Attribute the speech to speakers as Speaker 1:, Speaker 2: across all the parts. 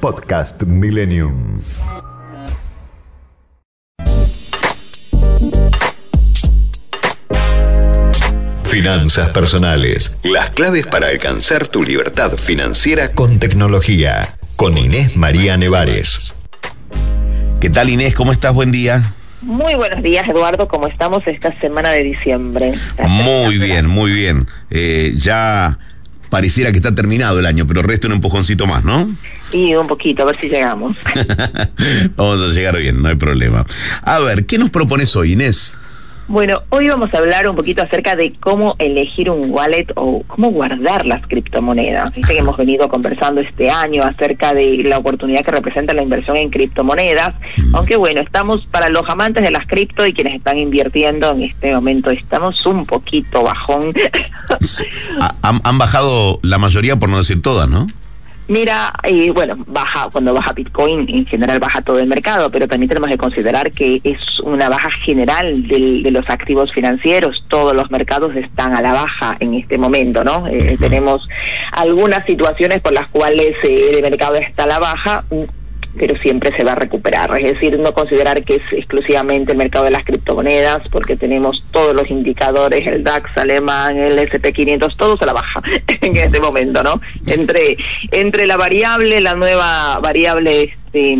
Speaker 1: Podcast Millennium. Finanzas personales. Las claves para alcanzar tu libertad financiera con tecnología. Con Inés María Nevares.
Speaker 2: ¿Qué tal Inés? ¿Cómo estás? Buen día.
Speaker 3: Muy buenos días, Eduardo. ¿Cómo estamos esta semana de diciembre?
Speaker 2: Muy bien, muy bien. Eh, ya pareciera que está terminado el año, pero resta un empujoncito más, ¿no?
Speaker 3: Y un poquito, a ver si llegamos.
Speaker 2: Vamos a llegar bien, no hay problema. A ver, ¿qué nos propones hoy, Inés?
Speaker 3: Bueno, hoy vamos a hablar un poquito acerca de cómo elegir un wallet o cómo guardar las criptomonedas. Viste que hemos venido conversando este año acerca de la oportunidad que representa la inversión en criptomonedas, mm. aunque bueno, estamos para los amantes de las cripto y quienes están invirtiendo en este momento, estamos un poquito bajón.
Speaker 2: han, han bajado la mayoría, por no decir todas, ¿no?
Speaker 3: Mira, eh, bueno, baja cuando baja Bitcoin, en general baja todo el mercado, pero también tenemos que considerar que es una baja general de los activos financieros. Todos los mercados están a la baja en este momento, ¿no? Eh, tenemos algunas situaciones por las cuales eh, el mercado está a la baja, pero siempre se va a recuperar. Es decir, no considerar que es exclusivamente el mercado de las criptomonedas, porque tenemos todos los indicadores, el DAX alemán, el SP500, todos a la baja en este momento, ¿no? Entre, entre la variable, la nueva variable este,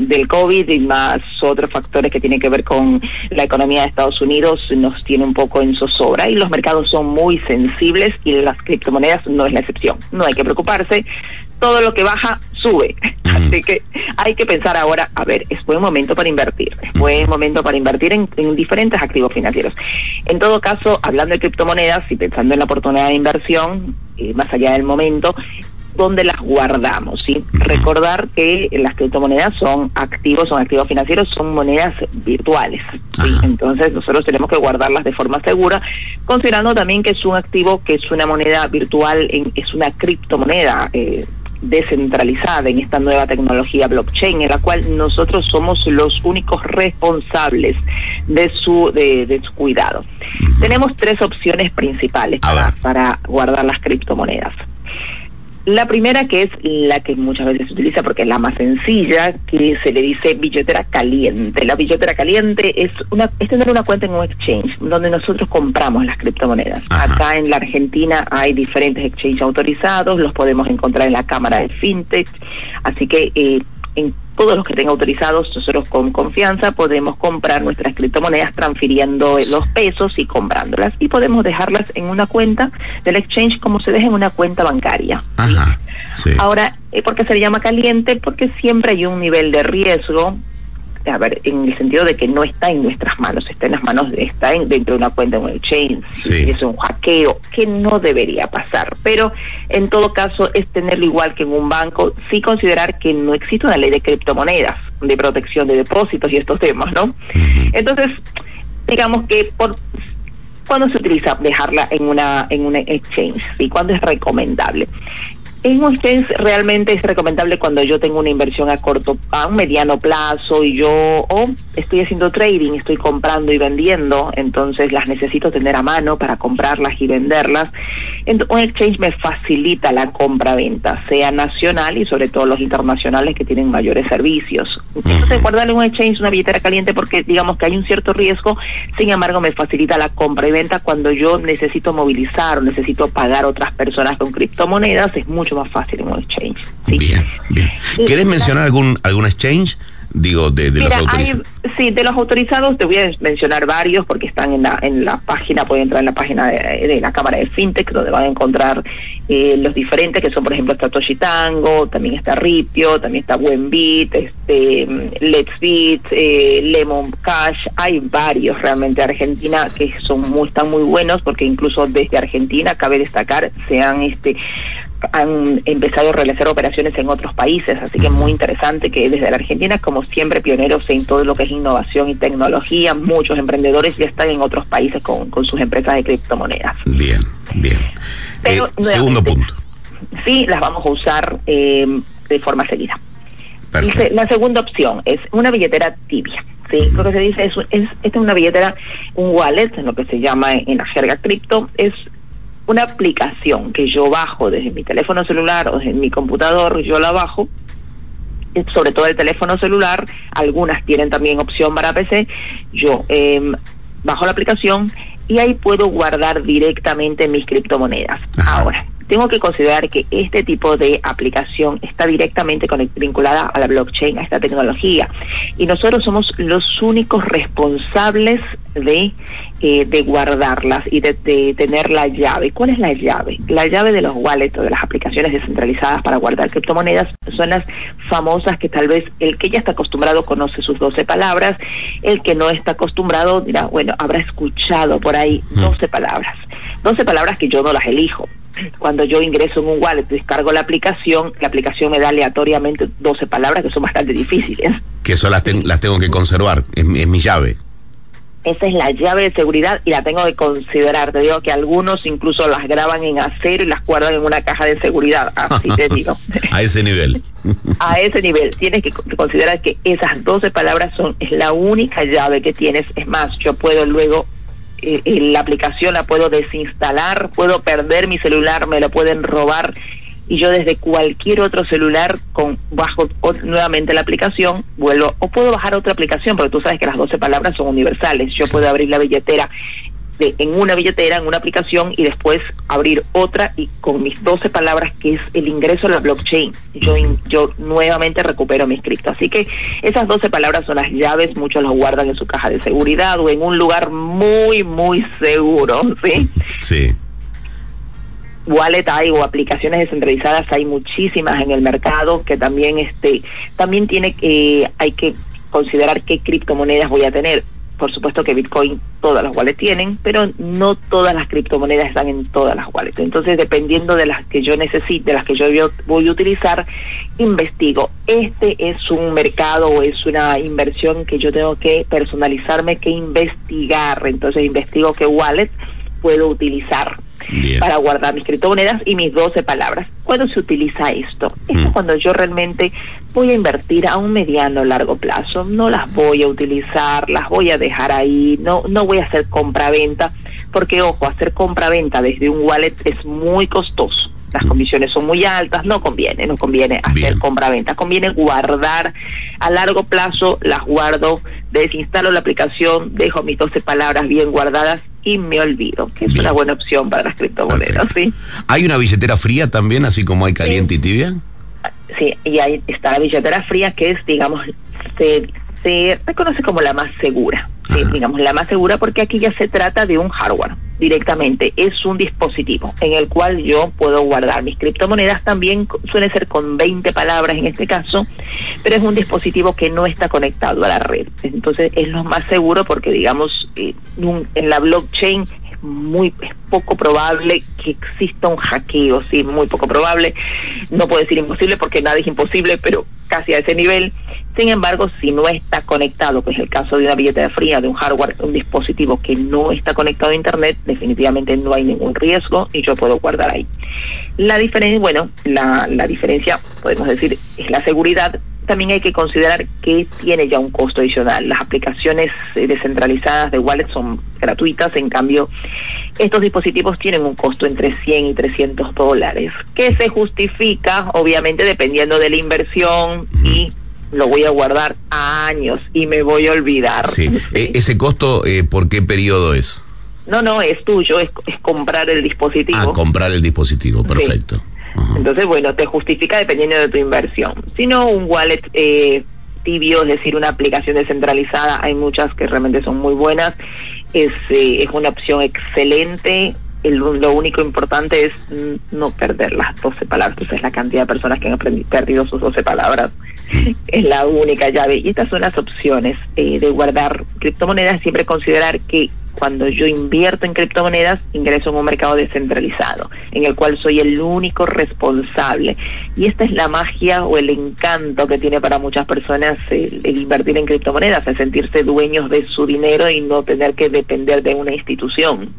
Speaker 3: del COVID y más otros factores que tienen que ver con la economía de Estados Unidos nos tiene un poco en zozobra y los mercados son muy sensibles y las criptomonedas no es la excepción. No hay que preocuparse, todo lo que baja sube. Así que hay que pensar ahora, a ver, es buen momento para invertir, es buen momento para invertir en, diferentes activos financieros. En todo caso, hablando de criptomonedas y pensando en la oportunidad de inversión, eh, más allá del momento, ¿dónde las guardamos? ¿sí? Recordar que las criptomonedas son activos, son activos financieros, son monedas virtuales. Entonces nosotros tenemos que guardarlas de forma segura, considerando también que es un activo, que es una moneda virtual, es una criptomoneda. Eh, descentralizada en esta nueva tecnología blockchain, en la cual nosotros somos los únicos responsables de su, de, su cuidado. Tenemos tres opciones principales para, para guardar las criptomonedas. La primera, que es la que muchas veces se utiliza porque es la más sencilla, que se le dice billetera caliente. La billetera caliente es una es tener una cuenta en un exchange donde nosotros compramos las criptomonedas. Acá en la Argentina hay diferentes exchanges autorizados, los podemos encontrar en la Cámara de FinTech, así que eh, en todos los que tengan autorizados, nosotros con confianza podemos comprar nuestras criptomonedas transfiriendo los pesos y comprándolas. Y podemos dejarlas en una cuenta del exchange como se deja en una cuenta bancaria. Ahora, eh, ¿por qué se le llama caliente? Porque siempre hay un nivel de riesgo a ver, en el sentido de que no está en nuestras manos, está en las manos de, está dentro de una cuenta en un exchange, es un hackeo, que no debería pasar. Pero en todo caso es tenerlo igual que en un banco, sí considerar que no existe una ley de criptomonedas, de protección de depósitos y estos temas, ¿no? Entonces, digamos que por ¿Cuándo se utiliza dejarla en una en un exchange? ¿Y cuándo es recomendable? En exchange realmente es recomendable cuando yo tengo una inversión a corto, a un mediano plazo y yo o estoy haciendo trading, estoy comprando y vendiendo, entonces las necesito tener a mano para comprarlas y venderlas. Un exchange me facilita la compra-venta, sea nacional y sobre todo los internacionales que tienen mayores servicios. Entonces, guardarle un exchange, una billetera caliente, porque digamos que hay un cierto riesgo, sin embargo me facilita la compra y venta cuando yo necesito movilizar o necesito pagar a otras personas con criptomonedas, es mucho más fácil en un exchange.
Speaker 2: Bien, bien. ¿Quieres mencionar algún, algún exchange? Digo, de, los autorizados.
Speaker 3: sí, de los autorizados te voy a mencionar varios porque están en la, en la página, pueden entrar en la página de, la Cámara de FinTech, donde van a encontrar eh, los diferentes, que son, por ejemplo, Satoshi Tango, también está Ripio, también está Buenbit, este, Let's Beat, eh, Lemon Cash, hay varios realmente de Argentina que son muy, están muy buenos porque incluso desde Argentina cabe destacar, se han este, han empezado a realizar operaciones en otros países, así que muy interesante que desde la Argentina, como siempre, pioneros en todo lo que es innovación y tecnología, muchos emprendedores ya están en otros países con, sus empresas de criptomonedas.
Speaker 2: Bien, bien.
Speaker 3: Pero,
Speaker 2: eh, segundo punto.
Speaker 3: Sí, las vamos a usar eh, de forma seguida. la segunda opción es una billetera tibia. Sí, lo que se dice es, es, esta es una billetera, un wallet, en lo que se llama en la jerga cripto, es una aplicación que yo bajo desde mi teléfono celular o desde mi computador, yo la bajo, sobre todo el teléfono celular, algunas tienen también opción para PC, yo em, bajo la aplicación y ahí puedo guardar directamente mis criptomonedas. Ahora, tengo que considerar que este tipo de aplicación está directamente vinculada a la blockchain, a esta tecnología. Y nosotros somos los únicos responsables de, eh, de guardarlas y de, tener la llave. ¿Cuál es la llave? La llave de los wallets o de las aplicaciones descentralizadas para guardar criptomonedas son las famosas que tal vez el que ya está acostumbrado conoce sus 12 palabras, el que no está acostumbrado dirá, bueno, habrá escuchado por ahí 12 palabras. 12 palabras que yo no las elijo cuando yo ingreso en un wallet, descargo la aplicación, la aplicación me da aleatoriamente 12 palabras que son bastante difíciles.
Speaker 2: Que eso las, las tengo que conservar, es, mi llave.
Speaker 3: Esa es la llave de seguridad y la tengo que considerar. Te digo que algunos incluso las graban en acero y las guardan en una caja de seguridad. Así te digo.
Speaker 2: A ese nivel.
Speaker 3: A ese nivel. Tienes que considerar que esas 12 palabras son es la única llave que tienes. Es más, yo puedo luego eh, eh, la aplicación la puedo desinstalar, puedo perder mi celular, me lo pueden robar y yo desde cualquier otro celular con bajo nuevamente la aplicación vuelvo o puedo bajar otra aplicación porque tú sabes que las 12 palabras son universales. Yo puedo abrir la billetera en una billetera, en una aplicación y después abrir otra y con mis 12 palabras que es el ingreso a la blockchain, yo, yo nuevamente recupero mi cripto. Así que esas 12 palabras son las llaves, muchos las guardan en su caja de seguridad o en un lugar muy, muy seguro, ¿sí?
Speaker 2: Sí.
Speaker 3: Wallet hay o aplicaciones descentralizadas hay muchísimas en el mercado que también este también tiene que hay que considerar qué criptomonedas voy a tener por supuesto que Bitcoin todas las wallets tienen, pero no todas las criptomonedas están en todas las wallets. Entonces, dependiendo de las que yo necesite, de las que yo voy a utilizar, investigo. Este es un mercado o es una inversión que yo tengo que personalizarme, que investigar. Entonces, investigo qué wallet puedo utilizar para guardar mis criptomonedas y mis 12 palabras. ¿Cuándo se utiliza esto? Esto es mm. cuando yo realmente voy a invertir a un mediano o largo plazo. No las voy a utilizar, las voy a dejar ahí, no, no voy a hacer compra-venta, porque ojo, hacer compra-venta desde un wallet es muy costoso. Las mm. comisiones son muy altas, no conviene, no conviene hacer compra-venta, conviene guardar a largo plazo, las guardo, desinstalo la aplicación, dejo mis 12 palabras bien guardadas y me olvido, que es una buena opción para las criptomonedas, ¿sí?
Speaker 2: ¿Hay una billetera fría también, así como hay caliente y tibia?
Speaker 3: Sí, y ahí está la billetera fría, que es, digamos, se, se reconoce como la más segura, digamos, la más segura porque aquí ya se trata de un hardware directamente, es un dispositivo en el cual yo puedo guardar mis criptomonedas, también suele ser con 20 palabras en este caso, pero es un dispositivo que no está conectado a la red, entonces es lo más seguro porque digamos, eh, en la blockchain muy es poco probable que exista un hackeo, sí, muy poco probable, no puedo decir imposible porque nada es imposible, pero casi a ese nivel sin embargo, si no está conectado, que es el caso de una billetera fría, de un hardware, un dispositivo que no está conectado a Internet, definitivamente no hay ningún riesgo y yo puedo guardar ahí. La diferencia, bueno, la, la diferencia, podemos decir, es la seguridad. También hay que considerar que tiene ya un costo adicional. Las aplicaciones eh, descentralizadas de wallet son gratuitas, en cambio, estos dispositivos tienen un costo entre 100 y 300 dólares, que se justifica, obviamente, dependiendo de la inversión y lo voy a guardar a años y me voy a olvidar.
Speaker 2: Sí. E, ¿Ese costo eh, por qué periodo es?
Speaker 3: No, no, es tuyo, es, comprar el dispositivo.
Speaker 2: Ah, comprar el dispositivo, perfecto.
Speaker 3: Entonces, bueno, te justifica dependiendo de tu inversión. Si no, un wallet eh, tibio, es decir, una aplicación descentralizada, hay muchas que realmente son muy buenas. Es, eh, es una opción excelente lo único importante es no perder las 12 palabras. Entonces, la cantidad de personas que han perdido sus 12 palabras es la única llave. Y estas son las opciones eh, de guardar criptomonedas. Siempre considerar que cuando yo invierto en criptomonedas, ingreso en un mercado descentralizado, en el cual soy el único responsable. Y esta es la magia o el encanto que tiene para muchas personas el, invertir en criptomonedas, el sentirse dueños de su dinero y no tener que depender de una institución.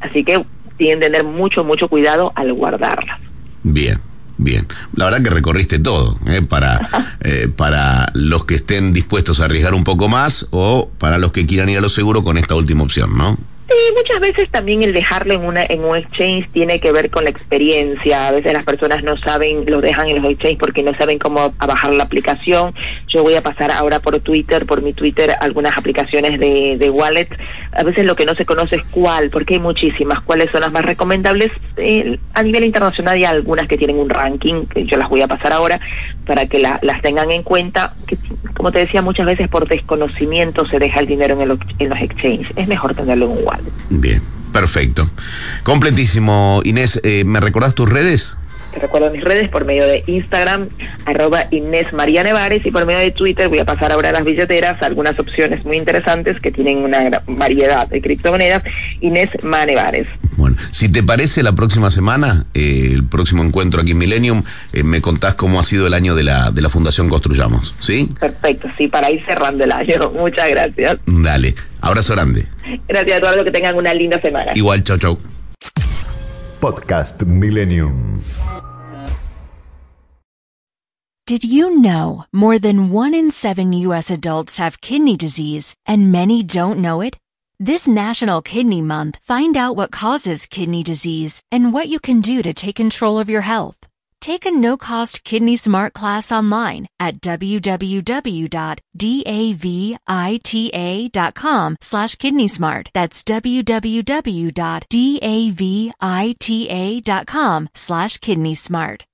Speaker 3: Así que tienen que tener mucho, mucho cuidado al guardarlas.
Speaker 2: Bien. Bien, la verdad que recorriste todo, ¿eh? para, eh, para los que estén dispuestos a arriesgar un poco más o para los que quieran ir a lo seguro con esta última opción, ¿no?
Speaker 3: Sí, muchas veces también el dejarlo en una en un exchange tiene que ver con la experiencia. A veces las personas no saben, lo dejan en los exchanges porque no saben cómo bajar la aplicación. Yo voy a pasar ahora por Twitter, por mi Twitter, algunas aplicaciones de, de wallet. A veces lo que no se conoce es cuál, porque hay muchísimas. ¿Cuáles son las más recomendables? Eh, a nivel internacional hay algunas que tienen un ranking, que yo las voy a pasar ahora, para que las tengan en cuenta. Que, como te decía, muchas veces por desconocimiento se deja el dinero en, en los exchanges. Es mejor tenerlo en un wallet.
Speaker 2: Bien, perfecto. Completísimo. Inés, eh, ¿me recordás tus redes?
Speaker 3: Te recuerdo mis redes por medio de Instagram, arroba Inés María Nevares, y por medio de Twitter voy a pasar ahora a las billeteras, algunas opciones muy interesantes que tienen una variedad de criptomonedas, Inés Manevares.
Speaker 2: Bueno, si te parece, la próxima semana, eh, el próximo encuentro aquí en Millennium, eh, me contás cómo ha sido el año de la, de la Fundación Construyamos, ¿sí?
Speaker 3: Perfecto, sí, para ir cerrando el año. Muchas gracias.
Speaker 2: Dale, abrazo grande.
Speaker 3: Gracias todos, que tengan una linda semana.
Speaker 2: Igual, chau, chau.
Speaker 1: Podcast Millennium.
Speaker 4: Did you know more than one in seven U.S. adults have kidney disease and many don't know it? This National Kidney Month, find out what causes kidney disease and what you can do to take control of your health. Take a no-cost Kidney Smart class online at www.davita.com slash kidney smart. That's www.davita.com slash kidney smart.